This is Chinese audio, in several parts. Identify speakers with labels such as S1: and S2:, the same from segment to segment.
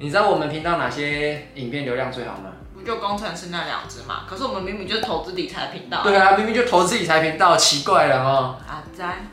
S1: 你知道我们频道哪些影片流量最好吗？
S2: 不就工程师那两只嘛？可是我们明明就是投资理财频道。
S1: 对啊，明明就投资理财频道，奇怪了哦。
S2: 阿詹，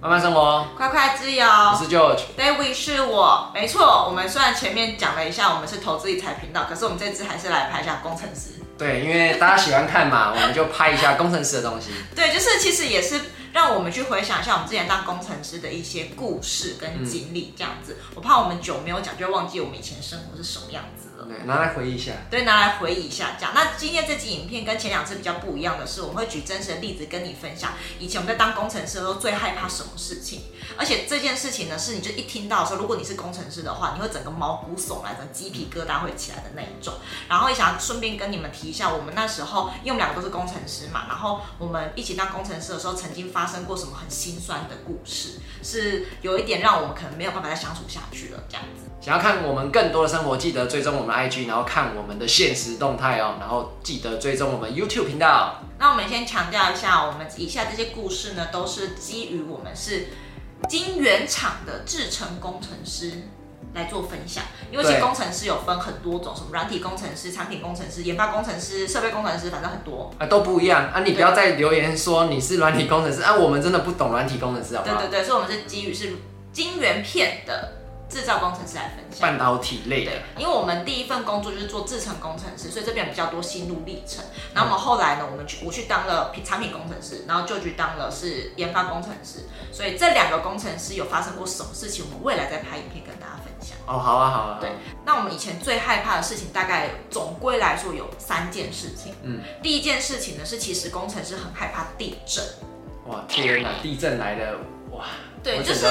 S1: 慢慢生活，
S2: 快快自由。
S1: 我是 George。
S2: David 是我，没错。我们虽然前面讲了一下我们是投资理财频道，可是我们这次还是来拍一下工程师。
S1: 对，因为大家喜欢看嘛，我们就拍一下工程师的东西。
S2: 对，就是其实也是。让我们去回想一下我们之前当工程师的一些故事跟经历，这样子。我怕我们久没有讲，就会忘记我们以前生活是什么样子
S1: 对，拿来回忆一下。
S2: 对，拿来回忆一下，这样。那今天这集影片跟前两次比较不一样的是，我们会举真实的例子跟你分享，以前我们在当工程师的时候最害怕什么事情。而且这件事情呢，是你就一听到的时候，如果你是工程师的话，你会整个毛骨悚然，整个鸡皮疙瘩会起来的那一种。然后也想顺便跟你们提一下，我们那时候，因为我们两个都是工程师嘛，然后我们一起当工程师的时候，曾经发生过什么很心酸的故事，是有一点让我们可能没有办法再相处下去了，这样子。
S1: 想要看我们更多的生活，记得追踪我们 IG，然后看我们的现实动态哦，然后记得追踪我们 YouTube 频道。
S2: 那我们先强调一下，我们以下这些故事呢，都是基于我们是晶圆厂的制程工程师来做分享，因为其实工程师有分很多种，什么软体工程师、产品工程师、研发工程师、设备工程师，反正很多
S1: 啊，都不一样啊。你不要再留言说你是软体工程师啊，我们真的不懂软体工程师，好不好？
S2: 对对对，所以我们是基于是晶圆片的。制造工程师来分享
S1: 半导体类的，
S2: 因为我们第一份工作就是做制程工程师，所以这边比较多心路历程。然后我们后来呢，我们去我去当了产品工程师，然后就去当了是研发工程师。所以这两个工程师有发生过什么事情，我们未来再拍影片跟大家分享。
S1: 哦，好啊，好啊。
S2: 对，那我们以前最害怕的事情，大概总归来说有三件事情。嗯，第一件事情呢是，其实工程师很害怕地震。
S1: 哇，天哪，地震来了，哇！
S2: 对，就是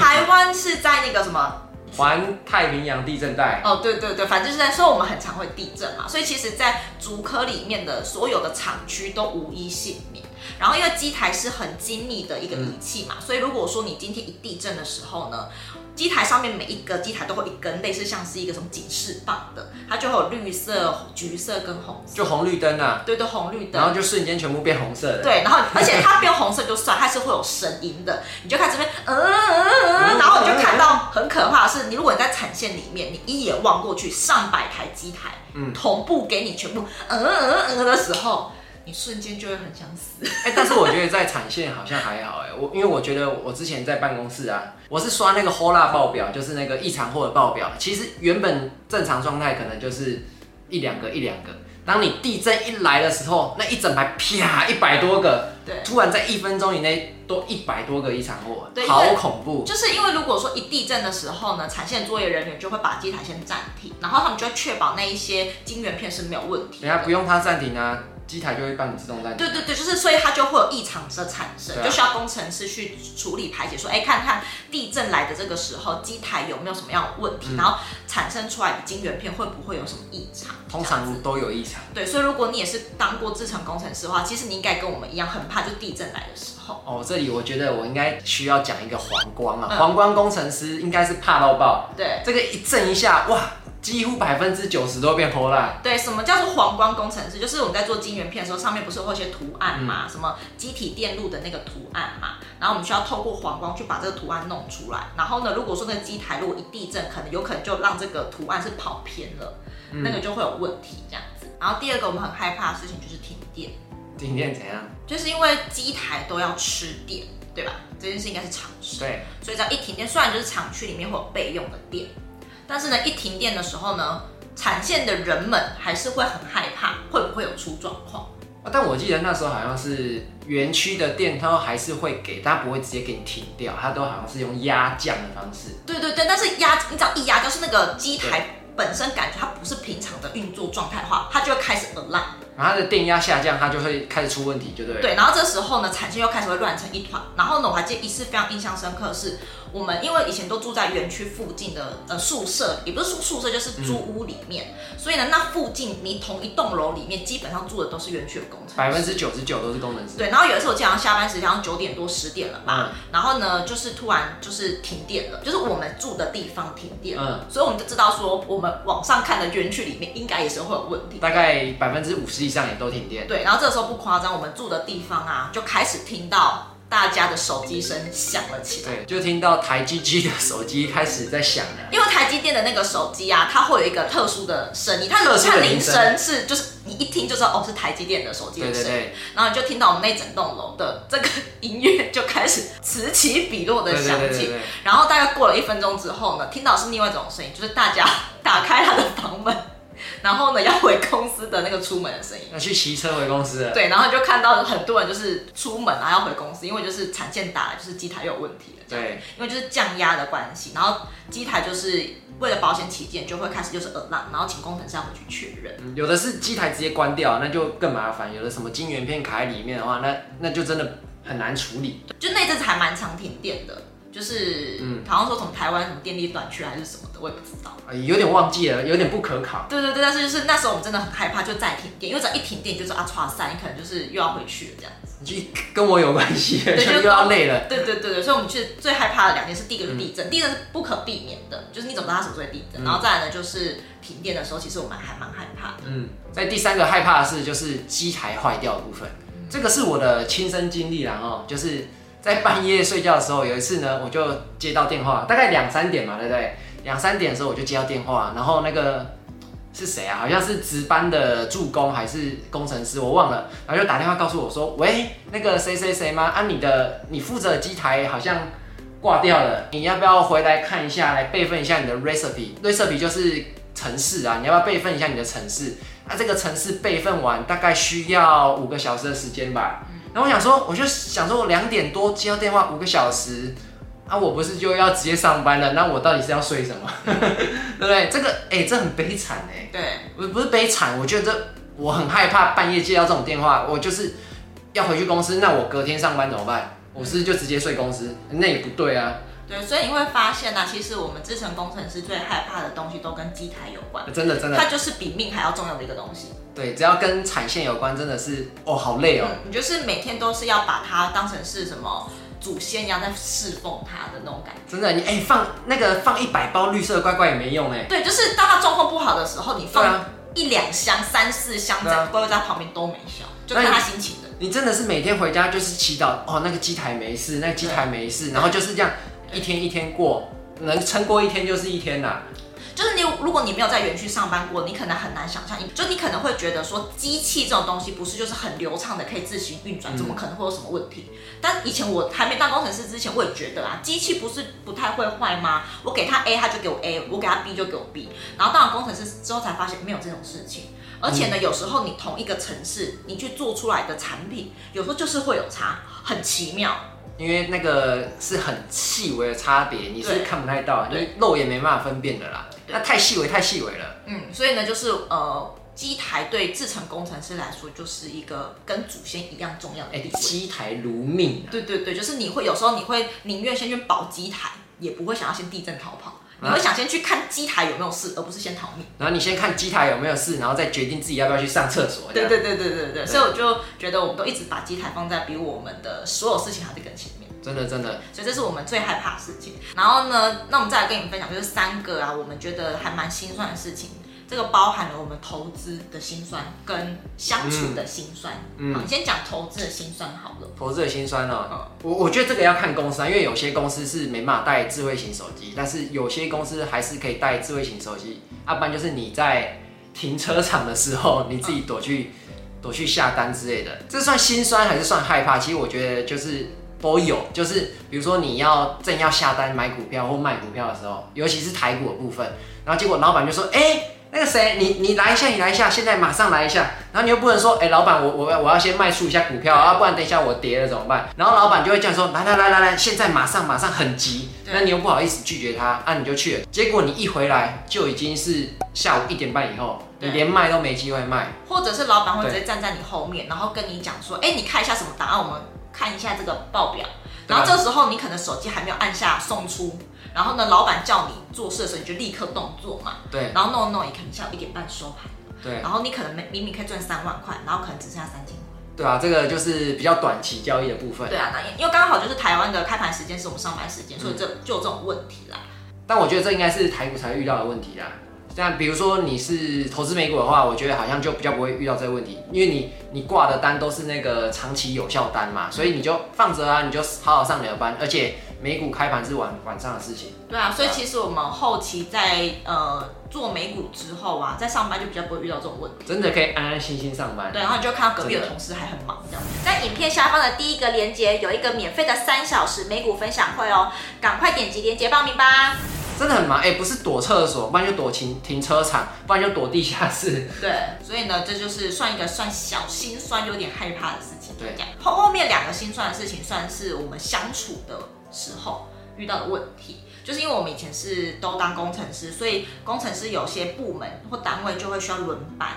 S2: 台湾是在那个什么
S1: 环太平洋地震带。
S2: 哦，对对对，反正就是在说我们很常会地震嘛，所以其实，在竹科里面的所有的厂区都无一幸免。然后因为机台是很精密的一个仪器嘛，嗯、所以如果说你今天一地震的时候呢，机台上面每一个机台都会一根类似像是一个什么警示棒的，它就会有绿色、橘色跟红色，
S1: 就红绿灯啊。
S2: 对对，红绿灯，
S1: 然后就瞬间全部变红色的。
S2: 对，然后 而且它变红色就算，它是会有声音的，你就看这边，嗯嗯嗯，然后你就看到很可怕的是，你如果你在产线里面，你一眼望过去，上百台机台，嗯，同步给你全部嗯嗯嗯的时候。你瞬间就会很想死。
S1: 哎、欸，但是我觉得在产线好像还好哎，我因为我觉得我之前在办公室啊，我是刷那个 HOLA 报表，就是那个异常货的报表。其实原本正常状态可能就是一两个一两个，当你地震一来的时候，那一整排啪一百多个，对，突然在一分钟以内多一百多个异常货，好恐怖。
S2: 就是因为如果说一地震的时候呢，产线作业人员就会把机台先暂停，然后他们就会确保那一些晶圆片是没有问题。
S1: 等下不用它暂停啊。机台就会帮你自动暂停。
S2: 对对对，就是所以它就会有异常的产生，啊、就需要工程师去处理排解，说，哎，看看地震来的这个时候，机台有没有什么样的问题，嗯、然后产生出来的晶圆片会不会有什么异常？
S1: 通常都有异常。
S2: 对，所以如果你也是当过制程工程师的话，其实你应该跟我们一样，很怕就地震来的时候。
S1: 哦，这里我觉得我应该需要讲一个黄光啊，黄、嗯、光工程师应该是怕到爆。
S2: 对，
S1: 这个一震一下，哇！几乎百分之九十都变破烂。
S2: 对，什么叫做黄光工程师？就是我们在做晶圆片的时候，上面不是会有一些图案嘛？嗯、什么机体电路的那个图案嘛？然后我们需要透过黄光去把这个图案弄出来。然后呢，如果说那个机台如果一地震，可能有可能就让这个图案是跑偏了，嗯、那个就会有问题这样子。然后第二个我们很害怕的事情就是停电。
S1: 停电怎样？
S2: 就是因为机台都要吃电，对吧？这件事应该是常识。
S1: 对。所以
S2: 只要一停电，虽然就是厂区里面会有备用的电。但是呢，一停电的时候呢，产线的人们还是会很害怕，会不会有出状况？
S1: 但我记得那时候好像是园区的电，它还是会给，它不会直接给你停掉，它都好像是用压降的方式。
S2: 对对对，但是压，你只要一压，就是那个机台本身感觉它不是平常的运作状态的话，它就会开始 alarm。
S1: 然后它的电压下降，它就会开始出问题，就对。
S2: 对，然后这时候呢，产线又开始会乱成一团。然后呢，我还记得一次非常印象深刻的是。我们因为以前都住在园区附近的呃宿舍，也不是宿宿舍，就是租屋里面，嗯、所以呢，那附近你同一栋楼里面基本上住的都是园区的工程师，
S1: 百分之九十九都是工程师。
S2: 对，然后有一次我经常下班时间，好像九点多十点了吧，嗯、然后呢，就是突然就是停电了，就是我们住的地方停电了，嗯、所以我们就知道说，我们网上看的园区里面应该也是会有问题，
S1: 大概百分之五十以上也都停电。
S2: 对，然后这个时候不夸张，我们住的地方啊就开始听到大家的手机声响了起来，
S1: 对，就听到台积机的手机开始在响了。
S2: 因为台积电的那个手机啊，它会有一个特殊的声音，它的它铃声是就是你一听就知道哦是台积电的手机的声音，然后你就听到我们那整栋楼的这个音乐就开始此起彼落的响起，然后大概过了一分钟之后呢，听到是另外一种声音，就是大家打开他的房门。然后呢，要回公司的那个出门的声音，
S1: 要去骑车回公司了。
S2: 对，然后就看到很多人就是出门啊，要回公司，因为就是产线打，就是机台又有问题了。
S1: 对，
S2: 因为就是降压的关系，然后机台就是为了保险起见，就会开始就是耳浪，然后请工程师要回去确认。
S1: 嗯，有的是机台直接关掉，那就更麻烦；有的什么晶圆片卡在里面的话，那那就真的很难处理。
S2: 就那阵子还蛮常停电的。就是，嗯，好像说从台湾什么电力短缺还是什么的，我也不知道，
S1: 有点忘记了，有点不可考。
S2: 对对对，但是就是那时候我们真的很害怕，就再停电，因为只要一停电，你就是啊，唰散，你可能就是又要回去了这样子。
S1: 就跟我有关系，就又要累了。
S2: 对对对对，所以我们其实最害怕的两件事，第一个是地震，嗯、地震是不可避免的，就是你怎么知道它什么时候会地震？嗯、然后再来呢，就是停电的时候，其实我们还蛮害怕的。
S1: 嗯，在第三个害怕的是就是机台坏掉的部分，嗯、这个是我的亲身经历啦哦，就是。在半夜睡觉的时候，有一次呢，我就接到电话，大概两三点嘛，对不对？两三点的时候我就接到电话，然后那个是谁啊？好像是值班的助工还是工程师，我忘了。然后就打电话告诉我说：“喂，那个谁谁谁吗？啊，你的你负责的机台好像挂掉了，你要不要回来看一下，来备份一下你的 recipe？recipe 就是程式啊，你要不要备份一下你的程式？啊，这个程式备份完大概需要五个小时的时间吧。”然后我想说，我就想说，我两点多接到电话，五个小时，啊，我不是就要直接上班了？那我到底是要睡什么？对不对？这个，哎，这很悲惨哎。
S2: 对，
S1: 不不是悲惨，我觉得这我很害怕半夜接到这种电话，我就是要回去公司，那我隔天上班怎么办？我是不是就直接睡公司？那也不对啊。
S2: 对，所以你会发现呢、啊，其实我们制程工程师最害怕的东西都跟机台有关。
S1: 真的真的，
S2: 它就是比命还要重要的一个东西。
S1: 对，只要跟产线有关，真的是哦，好累哦、嗯。
S2: 你就是每天都是要把它当成是什么祖先一样在侍奉它的那种感觉。
S1: 真的，你哎放那个放一百包绿色乖乖也没用哎。
S2: 对，就是当它状况不好的时候，你放一两箱、三四箱在乖乖在旁边都没效，就看他心情的。
S1: 你真的是每天回家就是祈祷哦，那个机台没事，那个机台没事，然后就是这样。一天一天过，能撑过一天就是一天呐。
S2: 就是你，如果你没有在园区上班过，你可能很难想象。就你可能会觉得说，机器这种东西不是就是很流畅的可以自行运转，怎么可能会有什么问题？嗯、但以前我还没当工程师之前，我也觉得啊，机器不是不太会坏吗？我给他 A，他就给我 A；我给他 B 就给我 B。然后当了工程师之后才发现没有这种事情。而且呢，有时候你同一个城市，你去做出来的产品，有时候就是会有差，很奇妙。
S1: 因为那个是很细微的差别，你是看不太到，你肉眼没办法分辨的啦。那太细微，太细微了。
S2: 嗯，所以呢，就是呃，机台对制程工程师来说，就是一个跟祖先一样重要的。哎，
S1: 机台如命啊。
S2: 对对对，就是你会有时候你会宁愿先去保机台，也不会想要先地震逃跑。你会想先去看机台有没有事，而不是先逃命。
S1: 然后你先看机台有没有事，然后再决定自己要不要去上厕所。
S2: 对对对对对对。所以我就觉得我们都一直把机台放在比我们的所有事情还在更前面。
S1: 真的真的。
S2: 所以这是我们最害怕的事情。然后呢，那我们再来跟你们分享，就是三个啊，我们觉得还蛮心酸的事情。这个包含了我们投资的辛酸跟相处的辛酸。嗯，好，你先讲投资的辛酸好了。
S1: 投资的辛酸哦，嗯、我我觉得这个要看公司啊，因为有些公司是没办法带智慧型手机，但是有些公司还是可以带智慧型手机。要、啊、不然就是你在停车场的时候，你自己躲去、嗯、躲去下单之类的。这算辛酸还是算害怕？其实我觉得就是都有，就是比如说你要正要下单买股票或卖股票的时候，尤其是台股的部分，然后结果老板就说：“哎、欸。”那个谁，你你来一下，你来一下，现在马上来一下。然后你又不能说，哎、欸，老板，我我我要先卖出一下股票啊，不然等一下我跌了怎么办？然后老板就会这样说，来来来来来，现在马上马上很急。那你又不好意思拒绝他，啊，你就去了。结果你一回来就已经是下午一点半以后，你连卖都没机会卖。
S2: 或者是老板会直接站在你后面，然后跟你讲说，哎、欸，你看一下什么答案，我们看一下这个报表。然后这时候你可能手机还没有按下送出。然后呢，老板叫你做事的时候，你就立刻动作嘛。
S1: 对。
S2: 然后弄弄，你可能下午一点半收盘。
S1: 对。
S2: 然后你可能明明可以赚三万块，然后可能只剩下三千块。
S1: 对啊，这个就是比较短期交易的部分。
S2: 对啊，那因为刚好就是台湾的开盘时间是我们上班时间，所以这就有这种问题啦。
S1: 但我觉得这应该是台股才会遇到的问题啦。像，比如说你是投资美股的话，我觉得好像就比较不会遇到这个问题，因为你你挂的单都是那个长期有效单嘛，所以你就放着啊，你就好好上你的班，而且美股开盘是晚晚上的事情。
S2: 对啊，所以其实我们后期在呃做美股之后啊，在上班就比较不会遇到这种问题，
S1: 真的可以安安心心上班。
S2: 对，然后你就看到隔壁的同事还很忙这样。在影片下方的第一个链接有一个免费的三小时美股分享会哦，赶快点击链接报名吧。
S1: 真的很忙哎、欸，不是躲厕所，不然就躲停停车场，不然就躲地下室。
S2: 对，所以呢，这就是算一个算小心酸、有点害怕的事情。
S1: 对，
S2: 后后面两个心酸的事情，算是我们相处的时候遇到的问题。就是因为我们以前是都当工程师，所以工程师有些部门或单位就会需要轮班，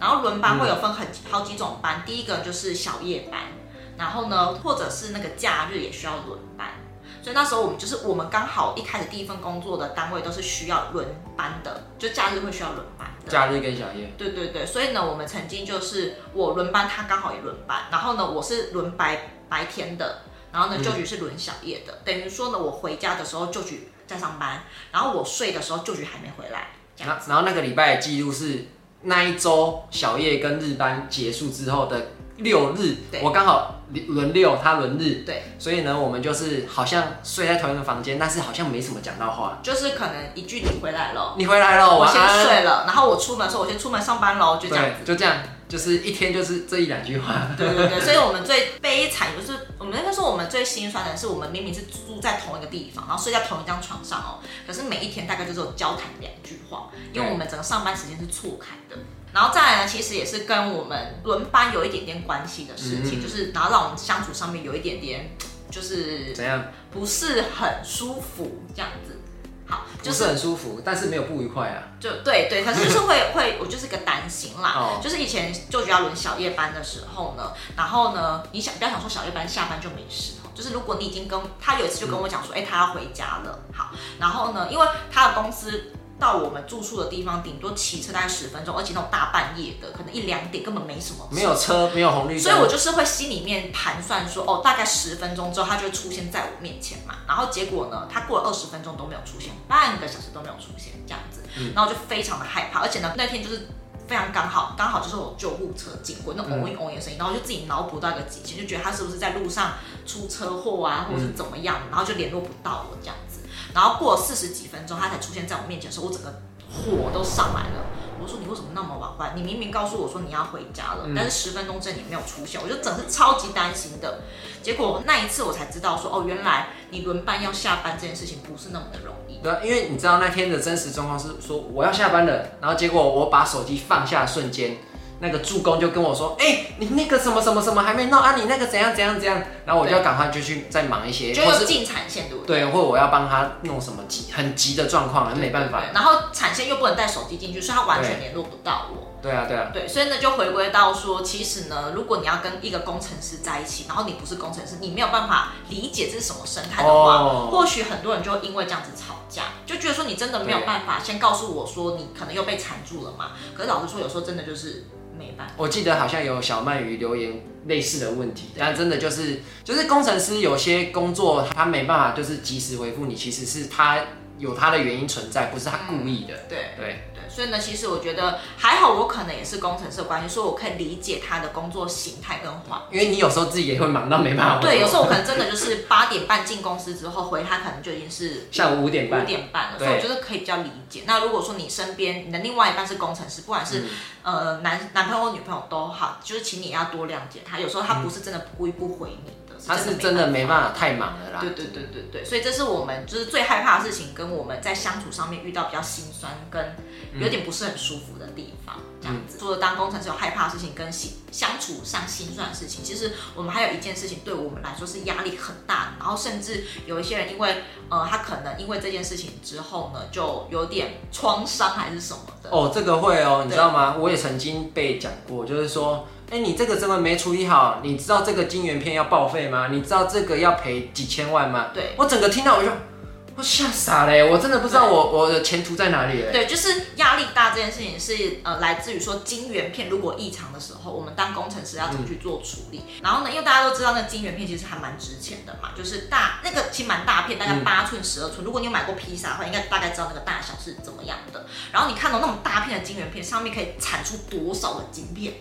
S2: 然后轮班会有分很好几种班，第一个就是小夜班，然后呢，或者是那个假日也需要轮班。所以那时候我们就是我们刚好一开始第一份工作的单位都是需要轮班的，就假日会需要轮班的。
S1: 假日跟小夜。
S2: 对对对，所以呢，我们曾经就是我轮班，他刚好也轮班，然后呢，我是轮白白天的，然后呢，就局是轮小夜的，嗯、等于说呢，我回家的时候就局在上班，然后我睡的时候就局还没回来。
S1: 然后然后那个礼拜的记录是那一周小夜跟日班结束之后的六日，对。我刚好。轮六，他轮日，
S2: 对，
S1: 所以呢，我们就是好像睡在同一个房间，但是好像没什么讲到话，
S2: 就是可能一句你回来了，
S1: 你回来了，
S2: 我先睡了，然后我出门的时候，我先出门上班喽，就这样子，
S1: 就这样，就是一天就是这一两句话，
S2: 对对对，所以我们最悲惨就是，我们那个时候我们最心酸的是，我们明明是住在同一个地方，然后睡在同一张床上哦，可是每一天大概就只有交谈两句话，因为我们整个上班时间是错开的。然后再来呢，其实也是跟我们轮班有一点点关系的事情，嗯、就是然后让我们相处上面有一点点，就是
S1: 怎样，
S2: 不是很舒服这样子。好，就是、
S1: 是很舒服，但是没有不愉快啊。
S2: 就对对，可是就是会 会，我就是个担心啦。哦、就是以前就要轮小夜班的时候呢，然后呢，你想不要想说小夜班下班就没事，就是如果你已经跟他有一次就跟我讲说，哎、嗯，他要回家了。好，然后呢，因为他的公司。到我们住宿的地方，顶多骑车大概十分钟，而且那种大半夜的，可能一两点根本没什么。车，
S1: 没有车，没有红绿灯，
S2: 所以我就是会心里面盘算说，哦，大概十分钟之后，他就会出现在我面前嘛。然后结果呢，他过了二十分钟都没有出现，半个小时都没有出现，这样子，然后就非常的害怕，而且呢，那天就是非常刚好，刚好就是我救护车经过，那嗡嗡嗡一的声音，然后就自己脑补到一个极限，就觉得他是不是在路上出车祸啊，或者是怎么样，然后就联络不到我这样子。然后过了四十几分钟，他才出现在我面前的时候，我整个火都上来了。我说，你为什么那么晚回来？你明明告诉我说你要回家了，嗯、但是十分钟之内你没有出现，我就整是超级担心的。结果那一次我才知道说，哦，原来你轮班要下班这件事情不是那么的容易。
S1: 对，因为你知道那天的真实状况是说我要下班了，然后结果我把手机放下瞬间。那个助攻就跟我说：“哎、欸，你那个什么什么什么还没弄啊？你那个怎样怎样怎样？”然后我就要赶快就去再忙一些，
S2: 就是进产线对不对？
S1: 对，或者我要帮他弄什么急很急的状况，没办法。
S2: 然后产线又不能带手机进去，所以他完全联络不到我。
S1: 对啊，对啊，
S2: 对，所以呢就回归到说，其实呢，如果你要跟一个工程师在一起，然后你不是工程师，你没有办法理解这是什么生态的话，哦、或许很多人就会因为这样子吵架，就觉得说你真的没有办法先告诉我说你可能又被缠住了嘛。可是老实说，有时候真的就是没办法。
S1: 我记得好像有小鳗鱼留言类似的问题，但真的就是就是工程师有些工作他没办法就是及时回复你，其实是他有他的原因存在，不是他故意的。
S2: 嗯、对
S1: 对
S2: 对，所以呢，其实我觉得还好，我可能也是工程师的关系，所以我可以理解他的工作形态跟话。
S1: 因为你有时候自己也会忙到没办法。
S2: 对，有时候我可能真的就是 八点半进公司之后回他，可能就已经是
S1: 下午五点半。
S2: 五点半了，所以我觉得可以比较理解。那如果说你身边你的另外一半是工程师，不管是、嗯、呃男男朋友或女朋友都好，就是请你要多谅解他。有时候他不是真的故意不回你。嗯
S1: 他是真的没办法，太忙了啦。
S2: 对对对对对，所以这是我们就是最害怕的事情，跟我们在相处上面遇到比较心酸跟有点不是很舒服的地方，这样子。除了当工程师有害怕的事情跟心相处上心酸的事情，其实我们还有一件事情对我们来说是压力很大，然后甚至有一些人因为呃他可能因为这件事情之后呢，就有点创伤还是什么的。
S1: 哦，这个会哦，你知道吗？我也曾经被讲过，就是说。哎，你这个真的没处理好，你知道这个晶圆片要报废吗？你知道这个要赔几千万吗？
S2: 对，
S1: 我整个听到我就。我吓傻了，我真的不知道我我的前途在哪里。
S2: 对，就是压力大这件事情是呃来自于说晶圆片如果异常的时候，我们当工程师要怎么去做处理。嗯、然后呢，因为大家都知道那晶圆片其实还蛮值钱的嘛，就是大那个其实蛮大片，大概八寸十二寸。嗯、如果你有买过披萨的话，应该大概知道那个大小是怎么样的。然后你看到那种大片的晶圆片，上面可以产出多少的晶片？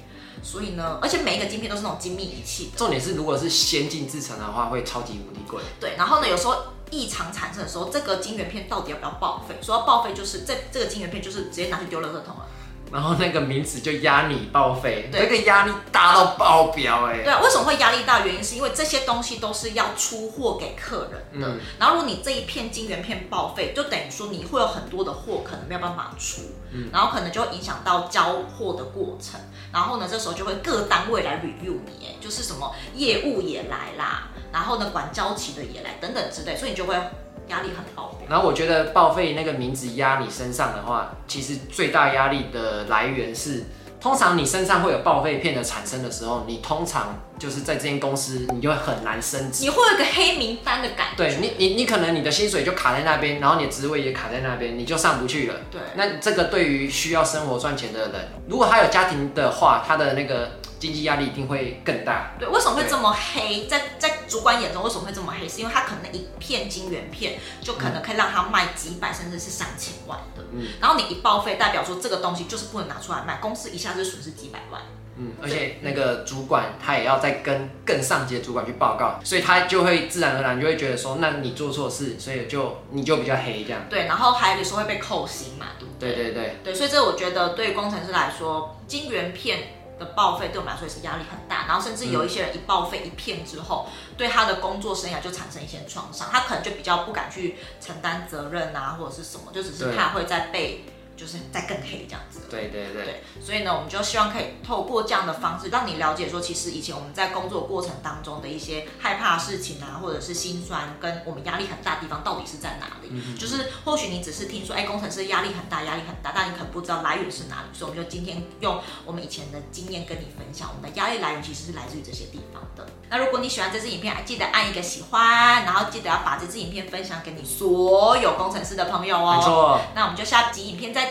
S2: 所以呢，而且每一个晶片都是那种精密仪器的。
S1: 重点是，如果是先进制成的话，会超级无敌贵。
S2: 对，然后呢，有时候异常产生的时候，这个晶圆片到底要不要报废？说要报废，就是这这个晶圆片就是直接拿去丢垃圾桶了。
S1: 然后那个名词就压你报废，对，那个压力大到爆表哎。
S2: 对啊，为什么会压力大？原因是因为这些东西都是要出货给客人的。嗯。然后如果你这一片金圆片报废，就等于说你会有很多的货可能没有办法出，嗯。然后可能就会影响到交货的过程。然后呢，这时候就会各单位来 review 你，哎，就是什么业务也来啦，然后呢，管交期的也来，等等之类，所以你就会。压力很爆，
S1: 然后我觉得报废那个名字压你身上的话，其实最大压力的来源是，通常你身上会有报废片的产生的时候，你通常就是在这间公司，你就会很难升职，
S2: 你会有个黑名单的感觉。
S1: 对你，你你可能你的薪水就卡在那边，然后你的职位也卡在那边，你就上不去了。
S2: 对，
S1: 那这个对于需要生活赚钱的人，如果他有家庭的话，他的那个。经济压力一定会更大。
S2: 对，为什么会这么黑？在在主管眼中，为什么会这么黑？是因为他可能一片金圆片就可能可以让他卖几百甚至是上千万的。嗯。然后你一报废，代表说这个东西就是不能拿出来卖，公司一下子损失几百万。
S1: 嗯。而且那个主管他也要再跟更上级的主管去报告，所以他就会自然而然就会觉得说，那你做错事，所以就你就比较黑这样。
S2: 对，然后还有时候会被扣薪嘛，对不对？
S1: 对对对。
S2: 对，所以这我觉得对于工程师来说，金圆片。的报废对我们来说也是压力很大，然后甚至有一些人一报废一片之后，嗯、对他的工作生涯就产生一些创伤，他可能就比较不敢去承担责任啊，或者是什么，就只是怕会再被。就是再更黑这样子。
S1: 对对对，
S2: 对。所以呢，我们就希望可以透过这样的方式，让你了解说，其实以前我们在工作过程当中的一些害怕的事情啊，或者是心酸，跟我们压力很大的地方到底是在哪里？嗯、就是或许你只是听说，哎，工程师压力很大，压力很大，但你可能不知道来源是哪里。所以我们就今天用我们以前的经验跟你分享，我们的压力来源其实是来自于这些地方的。那如果你喜欢这支影片，还记得按一个喜欢，然后记得要把这支影片分享给你所有工程师的朋友哦。
S1: 没错。
S2: 那我们就下集影片再